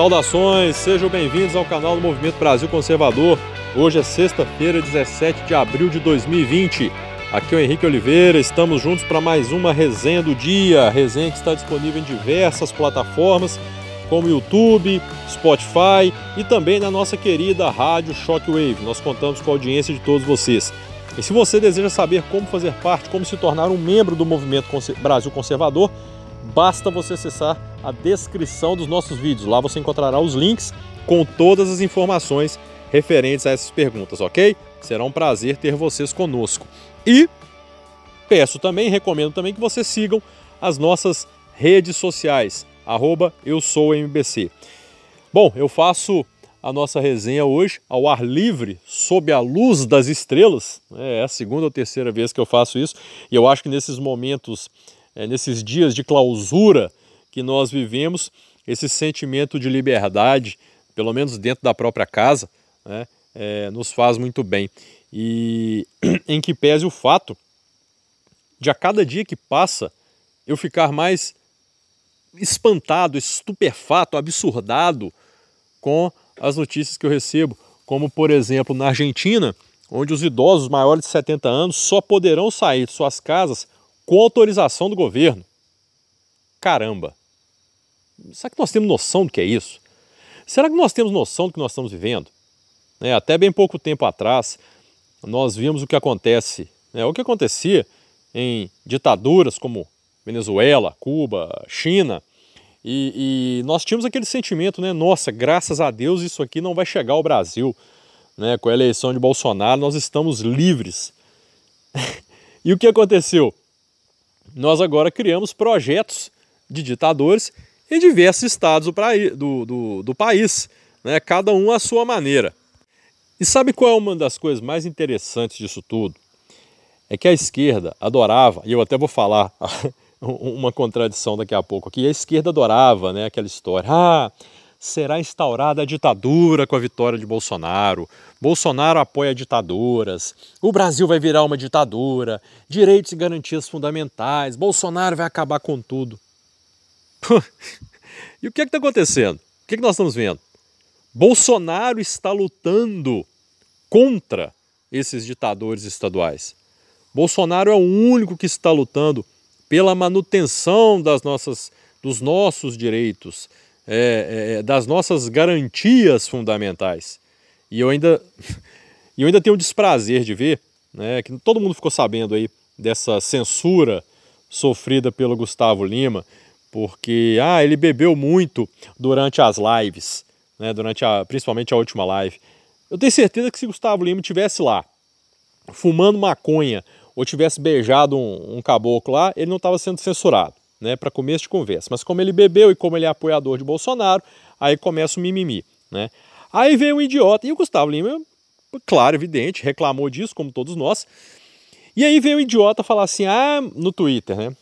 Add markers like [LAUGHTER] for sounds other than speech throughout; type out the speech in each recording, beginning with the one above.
Saudações, sejam bem-vindos ao canal do Movimento Brasil Conservador. Hoje é sexta-feira, 17 de abril de 2020. Aqui é o Henrique Oliveira, estamos juntos para mais uma resenha do dia. Resenha que está disponível em diversas plataformas, como YouTube, Spotify e também na nossa querida rádio Shockwave. Nós contamos com a audiência de todos vocês. E se você deseja saber como fazer parte, como se tornar um membro do Movimento Brasil Conservador, basta você acessar a descrição dos nossos vídeos. Lá você encontrará os links com todas as informações referentes a essas perguntas, ok? Será um prazer ter vocês conosco. E peço também, recomendo também que vocês sigam as nossas redes sociais, arroba eu sou MBC. Bom, eu faço a nossa resenha hoje ao ar livre, sob a luz das estrelas. É a segunda ou terceira vez que eu faço isso e eu acho que nesses momentos, é, nesses dias de clausura que nós vivemos, esse sentimento de liberdade, pelo menos dentro da própria casa, né, é, nos faz muito bem. E [CLEARS THROAT] em que pese o fato de a cada dia que passa eu ficar mais espantado, estupefato, absurdado com as notícias que eu recebo, como por exemplo na Argentina, onde os idosos maiores de 70 anos só poderão sair de suas casas com autorização do governo. Caramba! Será que nós temos noção do que é isso? Será que nós temos noção do que nós estamos vivendo? É, até bem pouco tempo atrás, nós vimos o que acontece, né, o que acontecia em ditaduras como Venezuela, Cuba, China, e, e, nós tínhamos aquele sentimento, né? Nossa, graças a Deus isso aqui não vai chegar ao Brasil. Né? Com a eleição de Bolsonaro, nós estamos livres. [LAUGHS] e o que aconteceu? Nós agora criamos projetos de ditadores em diversos estados do, do, do, do país, né? cada um à sua maneira. E sabe qual é uma das coisas mais interessantes disso tudo? É que a esquerda adorava, e eu até vou falar [LAUGHS] uma contradição daqui a pouco aqui. A esquerda adorava né, aquela história. Ah, será instaurada a ditadura com a vitória de Bolsonaro. Bolsonaro apoia ditaduras. O Brasil vai virar uma ditadura. Direitos e garantias fundamentais. Bolsonaro vai acabar com tudo. e o que é está acontecendo? O que, é que nós estamos vendo? Bolsonaro está lutando contra esses ditadores estaduais. Bolsonaro é o único que está lutando pela manutenção das nossas, dos nossos direitos, é, é, das nossas garantias fundamentais. E eu ainda, [LAUGHS] eu ainda tenho o desprazer de ver né, que todo mundo ficou sabendo aí dessa censura sofrida pelo Gustavo Lima, porque ah, ele bebeu muito durante as lives, né, durante a, principalmente a última live. Eu tenho certeza que se Gustavo Lima tivesse lá fumando maconha ou tivesse beijado um, um caboclo lá, ele não estava sendo censurado, né, para começo de conversa. Mas como ele bebeu e como ele é apoiador de Bolsonaro, aí começa o mimimi, né? Aí veio um idiota, e o Gustavo Lima, claro, evidente, reclamou disso, como todos nós. E aí veio um idiota falar assim, ah, no Twitter, né?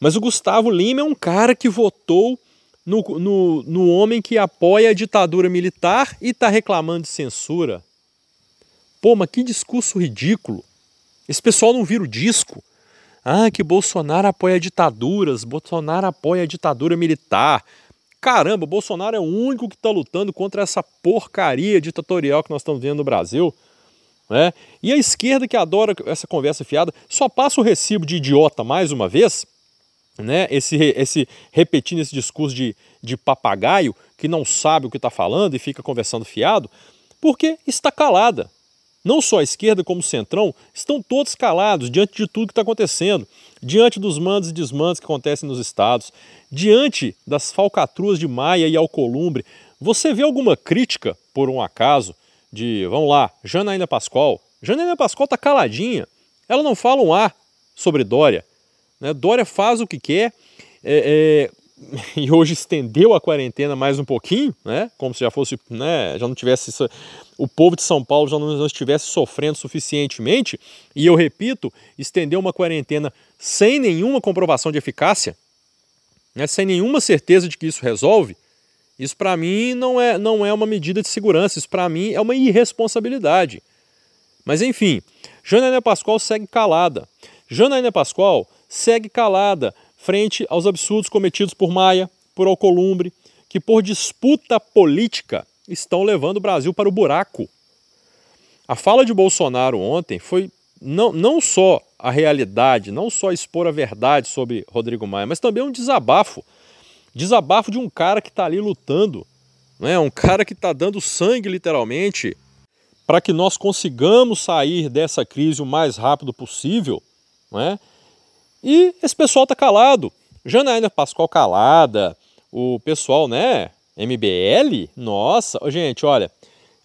Mas o Gustavo Lima é um cara que votou no, no, no homem que apoia a ditadura militar e está reclamando de censura. Pô, mas que discurso ridículo. Esse pessoal não vira o disco. Ah, que Bolsonaro apoia ditaduras, Bolsonaro apoia a ditadura militar. Caramba, Bolsonaro é o único que está lutando contra essa porcaria ditatorial que nós estamos vendo no Brasil. Né? E a esquerda que adora essa conversa fiada só passa o recibo de idiota mais uma vez, né? esse, esse repetindo esse discurso de, de papagaio que não sabe o que está falando e fica conversando fiado, porque está calada não só a esquerda como o centrão, estão todos calados diante de tudo que está acontecendo, diante dos mandos e desmandos que acontecem nos estados, diante das falcatruas de Maia e Alcolumbre. Você vê alguma crítica, por um acaso, de, vamos lá, Janaína Pascoal? Janaína Pascoal está caladinha, ela não fala um ar sobre Dória. Né? Dória faz o que quer, é, é, [LAUGHS] e hoje estendeu a quarentena mais um pouquinho, né? Como se já fosse, né? Já não tivesse o povo de São Paulo já não estivesse sofrendo suficientemente. E eu repito, estendeu uma quarentena sem nenhuma comprovação de eficácia, né? Sem nenhuma certeza de que isso resolve. Isso para mim não é não é uma medida de segurança. Isso para mim é uma irresponsabilidade. Mas enfim, Janaína Pascoal segue calada. Janaína Pascoal segue calada frente aos absurdos cometidos por Maia, por Alcolumbre, que, por disputa política, estão levando o Brasil para o buraco. A fala de Bolsonaro ontem foi não, não só a realidade, não só expor a verdade sobre Rodrigo Maia, mas também um desabafo. Desabafo de um cara que está ali lutando, né? um cara que está dando sangue literalmente para que nós consigamos sair dessa crise o mais rápido possível. Né? E esse pessoal está calado. Janaína Pascoal calada, o pessoal, né? MBL, nossa, gente, olha,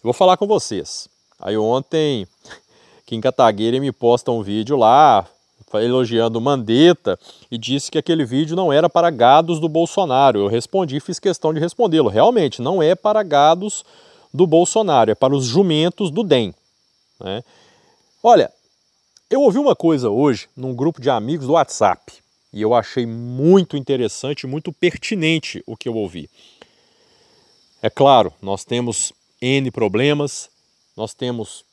vou falar com vocês. Aí ontem, [LAUGHS] Kim Kataguiri me posta um vídeo lá, elogiando Mandetta e disse que aquele vídeo não era para gados do Bolsonaro. Eu respondi, fiz questão de respondê-lo. Realmente, não é para gados do Bolsonaro, é para os jumentos do DEM. Né? Olha, eu ouvi uma coisa hoje num grupo de amigos do WhatsApp e eu achei muito interessante, muito pertinente o que eu ouvi. É claro, nós temos N problemas, nós temos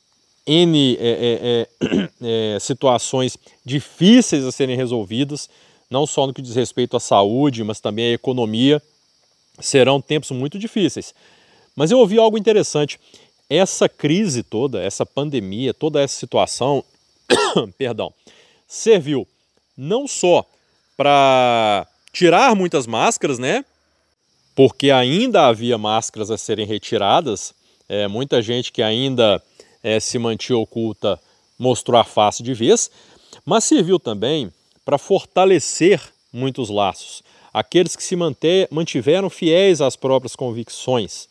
N é, é, [CLEARS THROAT] é, situações difíceis a serem resolvidas, não só no que diz respeito à saúde, mas também à economia. Serão tempos muito difíceis. Mas eu ouvi algo interessante. Essa crise toda, essa pandemia, toda essa situação, [COUGHS] perdão, serviu não só para tirar muitas máscaras, né? porque ainda havia máscaras a serem retiradas, é, muita gente que ainda é, se mantinha oculta mostrou a face de vez, mas serviu também para fortalecer muitos laços. Aqueles que se manter, mantiveram fiéis às próprias convicções,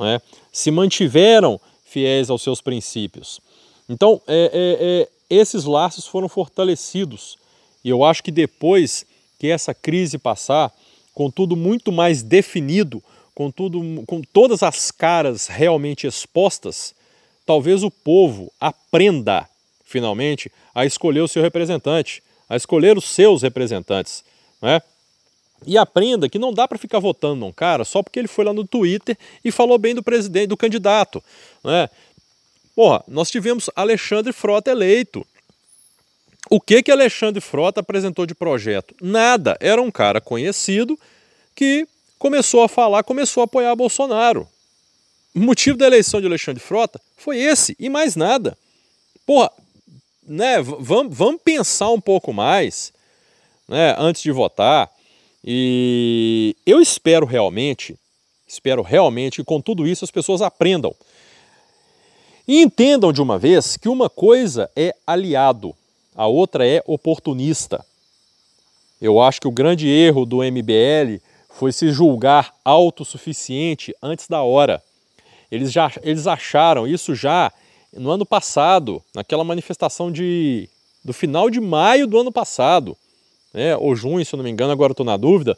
é? se mantiveram fiéis aos seus princípios. Então, é, é, é, esses laços foram fortalecidos. E eu acho que depois que essa crise passar, com tudo muito mais definido, com, tudo, com todas as caras realmente expostas, talvez o povo aprenda, finalmente, a escolher o seu representante, a escolher os seus representantes. Né? E aprenda que não dá para ficar votando num cara só porque ele foi lá no Twitter e falou bem do presidente, do candidato. Né? Porra, nós tivemos Alexandre Frota eleito. O que que Alexandre Frota apresentou de projeto? Nada. Era um cara conhecido que começou a falar, começou a apoiar Bolsonaro. O motivo da eleição de Alexandre Frota foi esse e mais nada. Porra, né, vamos, vamos pensar um pouco mais né, antes de votar. E eu espero realmente, espero realmente que com tudo isso as pessoas aprendam. E entendam de uma vez que uma coisa é aliado, a outra é oportunista. Eu acho que o grande erro do MBL foi se julgar autossuficiente antes da hora. Eles, já, eles acharam isso já no ano passado, naquela manifestação de, do final de maio do ano passado, né, ou junho, se eu não me engano, agora estou na dúvida,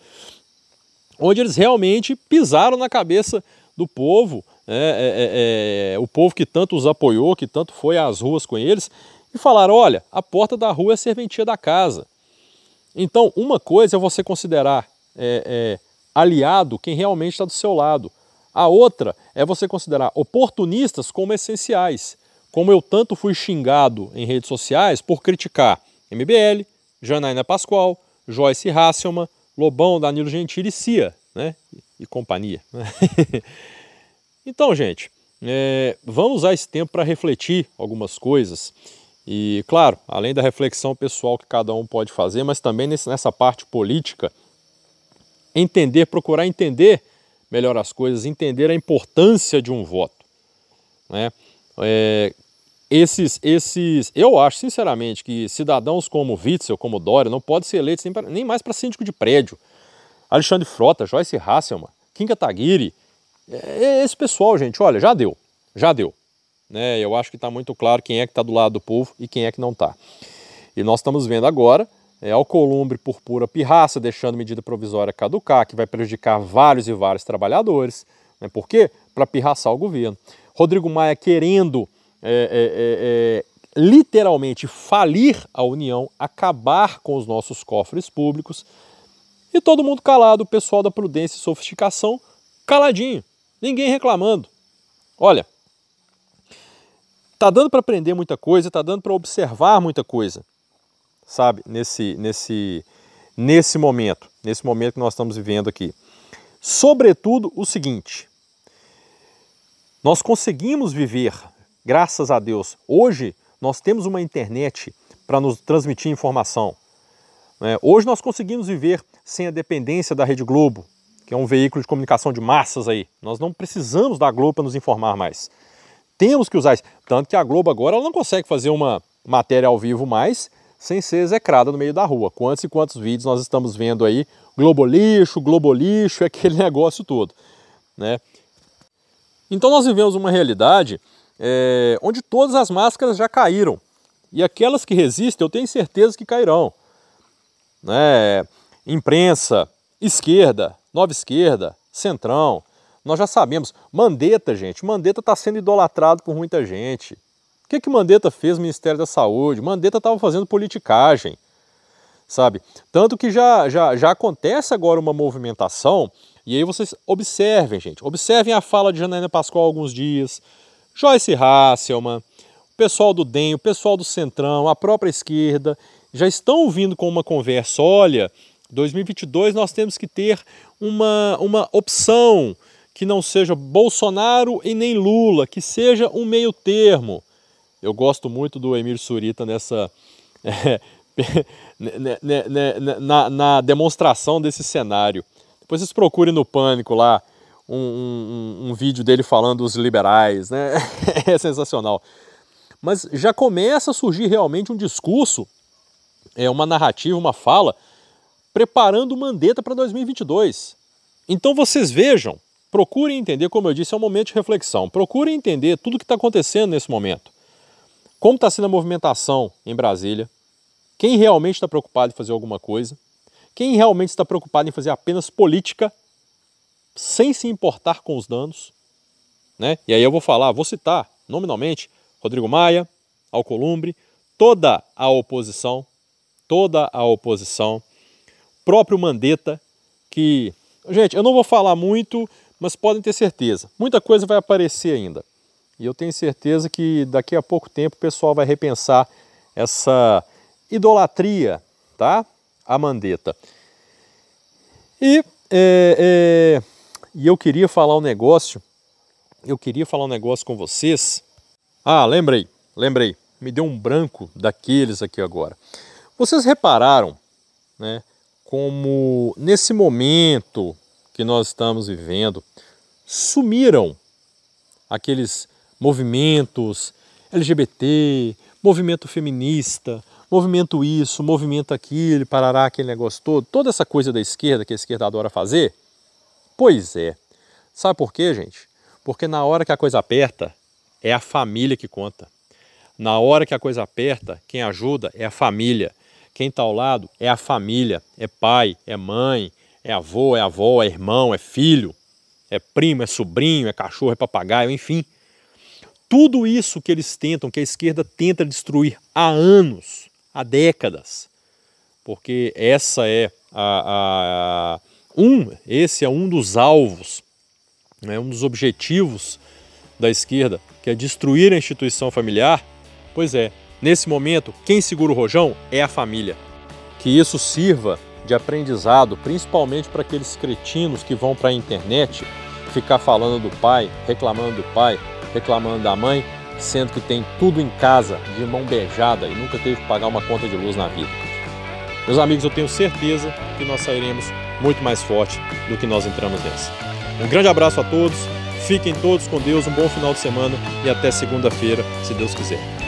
onde eles realmente pisaram na cabeça do povo, é, é, é, o povo que tanto os apoiou, que tanto foi às ruas com eles, e falaram: olha, a porta da rua é a serventia da casa. Então, uma coisa é você considerar é, é, aliado quem realmente está do seu lado. A outra é você considerar oportunistas como essenciais. Como eu tanto fui xingado em redes sociais por criticar MBL, Janaína Pascoal, Joyce Hasselman, Lobão, Danilo Gentili e Cia, né? E companhia. [LAUGHS] então, gente, é, vamos usar esse tempo para refletir algumas coisas e, claro, além da reflexão pessoal que cada um pode fazer, mas também nessa parte política, entender, procurar entender melhor as coisas, entender a importância de um voto. Né? É, esses, esses, eu acho sinceramente que cidadãos como Witzel, como Dória, não podem ser eleitos nem, pra, nem mais para síndico de prédio. Alexandre Frota, Joyce Hasselman, Kim Kataguiri, esse pessoal, gente, olha, já deu, já deu. Né? Eu acho que está muito claro quem é que está do lado do povo e quem é que não está. E nós estamos vendo agora é, Alcolumbre por pura pirraça, deixando medida provisória caducar, que vai prejudicar vários e vários trabalhadores. Né? Por quê? Para pirraçar o governo. Rodrigo Maia querendo é, é, é, é, literalmente falir a União, acabar com os nossos cofres públicos. E todo mundo calado, o pessoal da prudência e sofisticação caladinho, ninguém reclamando. Olha, tá dando para aprender muita coisa, tá dando para observar muita coisa, sabe, nesse, nesse, nesse momento, nesse momento que nós estamos vivendo aqui. Sobretudo o seguinte: nós conseguimos viver, graças a Deus, hoje nós temos uma internet para nos transmitir informação. Né? Hoje nós conseguimos viver sem a dependência da Rede Globo, que é um veículo de comunicação de massas aí. Nós não precisamos da Globo para nos informar mais. Temos que usar isso. Tanto que a Globo agora ela não consegue fazer uma matéria ao vivo mais sem ser execrada no meio da rua. Quantos e quantos vídeos nós estamos vendo aí? Globolixo, Globolixo, [LAUGHS] aquele negócio todo. Né? Então nós vivemos uma realidade é, onde todas as máscaras já caíram. E aquelas que resistem, eu tenho certeza que cairão. Né? Imprensa, esquerda, nova esquerda, centrão. Nós já sabemos. Mandetta, gente, Mandetta está sendo idolatrado por muita gente. O que, que Mandetta fez no Ministério da Saúde? Mandetta estava fazendo politicagem, sabe? Tanto que já, já, já acontece agora uma movimentação, e aí vocês observem, gente, observem a fala de Janaína Pascoal alguns dias, Joyce Hasselman, o pessoal do DEM, o pessoal do Centrão, a própria esquerda, já estão ouvindo com uma conversa, olha, 2022 nós temos que ter uma, uma opção que não seja Bolsonaro e nem Lula, que seja um meio termo. Eu gosto muito do Emir Surita nessa. [LAUGHS] É, na, na, demonstração desse cenário. Depois vocês procurem no Pânico lá um, um, um vídeo dele falando dos liberais, né? [LAUGHS] É sensacional. Mas já começa a surgir realmente um discurso, é uma narrativa, uma fala, preparando o Mandetta para 2022. Então vocês vejam, procurem entender, como eu disse, é um momento de reflexão. Procurem entender tudo o que está acontecendo nesse momento como está sendo a movimentação em Brasília, quem realmente está preocupado em fazer alguma coisa, quem realmente está preocupado em fazer apenas política, sem se importar com os danos. Né? E aí eu vou falar, vou citar nominalmente Rodrigo Maia, Alcolumbre, toda a oposição, toda a oposição, próprio Mandetta, que, gente, eu não vou falar muito, mas podem ter certeza, muita coisa vai aparecer ainda. E eu tenho certeza que daqui a pouco tempo o pessoal vai repensar essa idolatria, tá? A Mandetta. E, é, é, e eu queria falar um negócio, eu queria falar um negócio com vocês. Ah, lembrei, lembrei, me deu um branco daqueles aqui agora. Vocês repararam, né, como nesse momento que nós estamos vivendo, sumiram aqueles movimentos LGBT, movimento feminista, movimento isso, movimento aquilo, parará, aquele negócio todo, toda essa coisa da esquerda que a esquerda adora fazer? Pois é. Sabe por quê, gente? Porque na hora que a coisa aperta, é a família que conta. Na hora que a coisa aperta, quem ajuda é a família. Quem está ao lado é a família, é pai, é mãe, é avô, é avó, é irmão, é filho, é primo, é sobrinho, é cachorro, é papagaio, enfim tudo isso que eles tentam, que a esquerda tenta destruir há anos, há décadas, porque essa é a, a um, esse é um dos alvos, né, um dos objetivos da esquerda, que é destruir a instituição familiar. Pois é, nesse momento, quem segura o rojão é a família. Que isso sirva de aprendizado, principalmente para aqueles cretinos que vão para a internet ficar falando do pai, reclamando do pai, reclamando da mãe, sendo que tem tudo em casa de mão beijada e nunca teve que pagar uma conta de luz na vida. Meus amigos, eu tenho certeza que nós sairemos muito mais forte do que nós entramos nessa. Um grande abraço a todos, fiquem todos com Deus, um bom final de semana e até segunda-feira, se Deus quiser.